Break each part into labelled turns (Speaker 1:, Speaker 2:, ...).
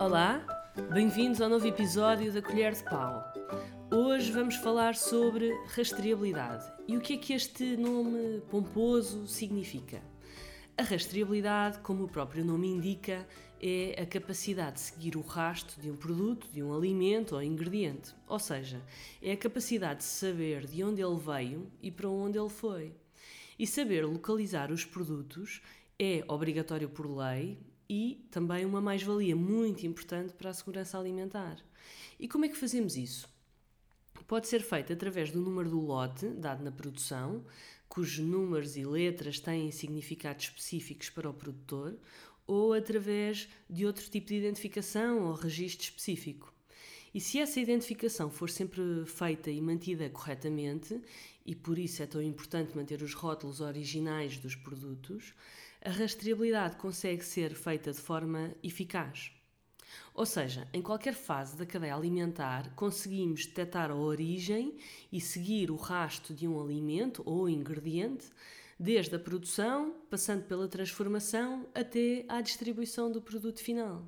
Speaker 1: Olá, bem-vindos ao novo episódio da Colher de Pau. Hoje vamos falar sobre rastreabilidade e o que é que este nome pomposo significa. A rastreabilidade, como o próprio nome indica, é a capacidade de seguir o rastro de um produto, de um alimento ou ingrediente. Ou seja, é a capacidade de saber de onde ele veio e para onde ele foi. E saber localizar os produtos é obrigatório por lei e também uma mais-valia muito importante para a segurança alimentar. E como é que fazemos isso? Pode ser feito através do número do lote dado na produção, cujos números e letras têm significados específicos para o produtor, ou através de outro tipo de identificação ou registro específico. E se essa identificação for sempre feita e mantida corretamente, e por isso é tão importante manter os rótulos originais dos produtos, a rastreabilidade consegue ser feita de forma eficaz. Ou seja, em qualquer fase da cadeia alimentar, conseguimos detectar a origem e seguir o rastro de um alimento ou ingrediente, desde a produção, passando pela transformação até à distribuição do produto final.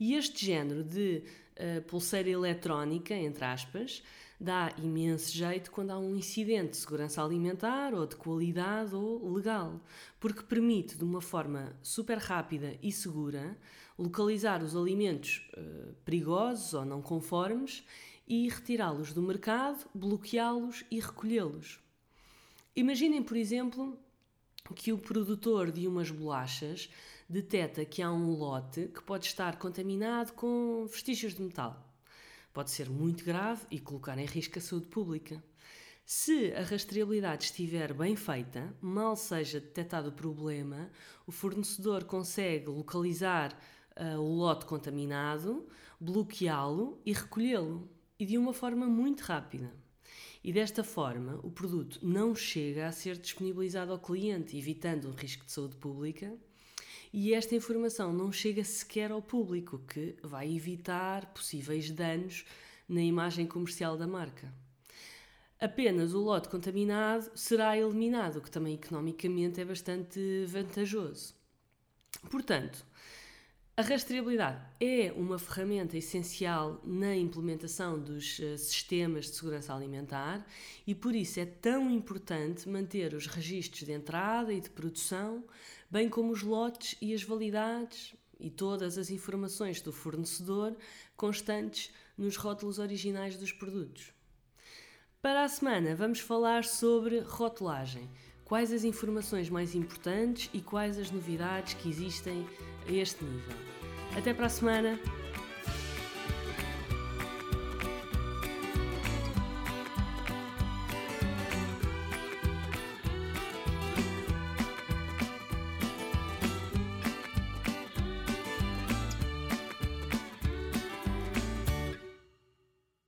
Speaker 1: E este género de uh, pulseira eletrónica, entre aspas, dá imenso jeito quando há um incidente de segurança alimentar ou de qualidade ou legal, porque permite, de uma forma super rápida e segura, localizar os alimentos uh, perigosos ou não conformes e retirá-los do mercado, bloqueá-los e recolhê-los. Imaginem, por exemplo, que o produtor de umas bolachas detecta que há um lote que pode estar contaminado com vestígios de metal. Pode ser muito grave e colocar em risco a saúde pública. Se a rastreabilidade estiver bem feita, mal seja detectado o problema, o fornecedor consegue localizar uh, o lote contaminado, bloqueá-lo e recolhê-lo, e de uma forma muito rápida. E desta forma, o produto não chega a ser disponibilizado ao cliente, evitando um risco de saúde pública e esta informação não chega sequer ao público, que vai evitar possíveis danos na imagem comercial da marca. Apenas o lote contaminado será eliminado, o que também economicamente é bastante vantajoso. Portanto, a rastreabilidade é uma ferramenta essencial na implementação dos uh, sistemas de segurança alimentar e por isso é tão importante manter os registros de entrada e de produção, bem como os lotes e as validades e todas as informações do fornecedor constantes nos rótulos originais dos produtos. Para a semana vamos falar sobre rotulagem quais as informações mais importantes e quais as novidades que existem a este nível. Até para a semana!